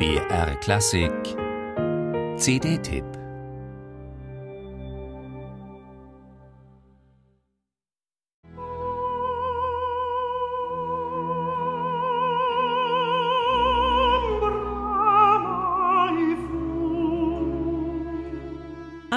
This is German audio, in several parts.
BR Klassik. CD-Tipp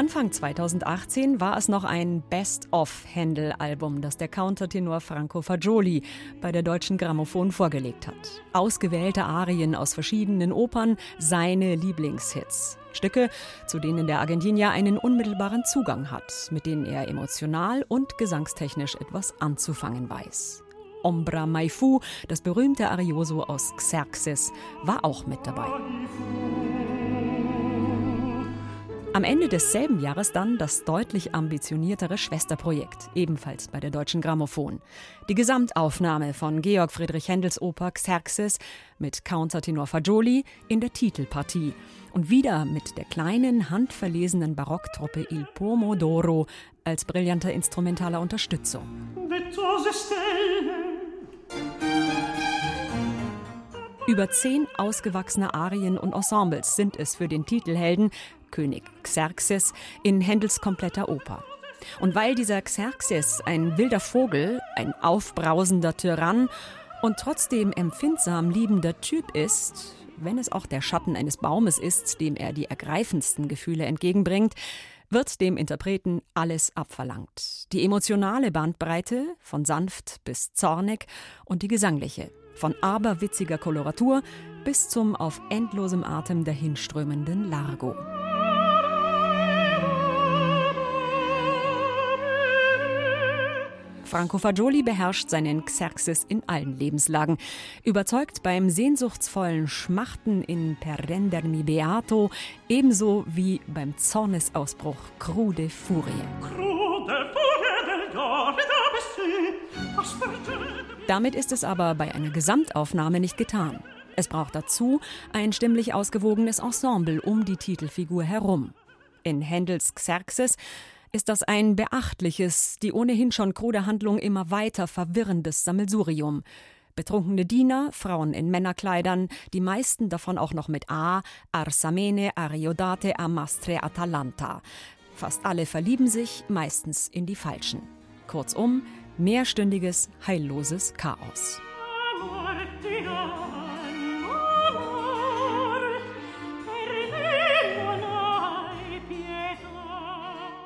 Anfang 2018 war es noch ein Best-of-Händel-Album, das der Countertenor Franco Fagioli bei der Deutschen Grammophon vorgelegt hat. Ausgewählte Arien aus verschiedenen Opern, seine Lieblingshits. Stücke, zu denen der Argentinier einen unmittelbaren Zugang hat, mit denen er emotional und gesangstechnisch etwas anzufangen weiß. Ombra Maifu, das berühmte Arioso aus Xerxes, war auch mit dabei. Am Ende desselben Jahres dann das deutlich ambitioniertere Schwesterprojekt, ebenfalls bei der Deutschen Grammophon. Die Gesamtaufnahme von Georg Friedrich Händels Oper Xerxes mit Countertenor Fagioli in der Titelpartie und wieder mit der kleinen, handverlesenen Barocktruppe Il Pomodoro als brillanter instrumentaler Unterstützung. Über zehn ausgewachsene Arien und Ensembles sind es für den Titelhelden, König Xerxes, in Händels kompletter Oper. Und weil dieser Xerxes ein wilder Vogel, ein aufbrausender Tyrann und trotzdem empfindsam liebender Typ ist, wenn es auch der Schatten eines Baumes ist, dem er die ergreifendsten Gefühle entgegenbringt, wird dem Interpreten alles abverlangt. Die emotionale Bandbreite von sanft bis zornig und die gesangliche von aberwitziger Koloratur bis zum auf endlosem Atem dahinströmenden Largo. Franco Fagioli beherrscht seinen Xerxes in allen Lebenslagen. Überzeugt beim sehnsuchtsvollen Schmachten in Per rendermi beato, ebenso wie beim Zornesausbruch Crude Furie. Crude Furie Damit ist es aber bei einer Gesamtaufnahme nicht getan. Es braucht dazu ein stimmlich ausgewogenes Ensemble um die Titelfigur herum. In Händels Xerxes ist das ein beachtliches, die ohnehin schon krude Handlung immer weiter verwirrendes Sammelsurium. Betrunkene Diener, Frauen in Männerkleidern, die meisten davon auch noch mit A, Arsamene, Ariodate, Amastre, Atalanta. Fast alle verlieben sich, meistens in die Falschen. Kurzum, mehrstündiges, heilloses Chaos.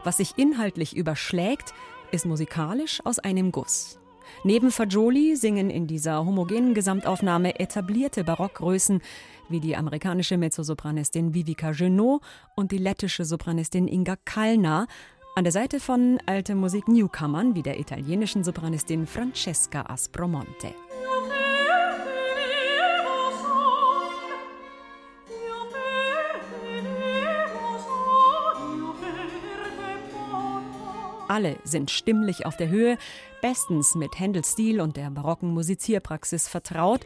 Was sich inhaltlich überschlägt, ist musikalisch aus einem Guss. Neben Fagioli singen in dieser homogenen Gesamtaufnahme etablierte Barockgrößen wie die amerikanische Mezzosopranistin Vivica Genot und die lettische Sopranistin Inga Kalna an der Seite von alte Musik-Newcomern wie der italienischen Sopranistin Francesca Aspromonte. Alle sind stimmlich auf der Höhe, bestens mit Händels Stil und der barocken Musizierpraxis vertraut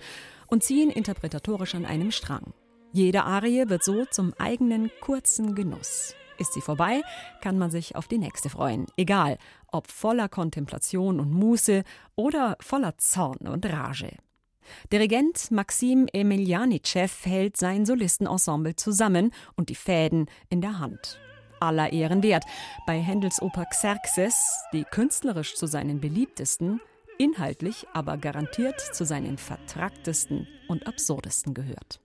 und ziehen interpretatorisch an einem Strang. Jede Arie wird so zum eigenen kurzen Genuss. Ist sie vorbei, kann man sich auf die nächste freuen. Egal, ob voller Kontemplation und Muße oder voller Zorn und Rage. Dirigent Maxim Emiljanitschew hält sein Solistenensemble zusammen und die Fäden in der Hand aller Ehren wert. Bei Händels Oper Xerxes, die künstlerisch zu seinen beliebtesten, inhaltlich aber garantiert zu seinen vertracktesten und absurdesten gehört.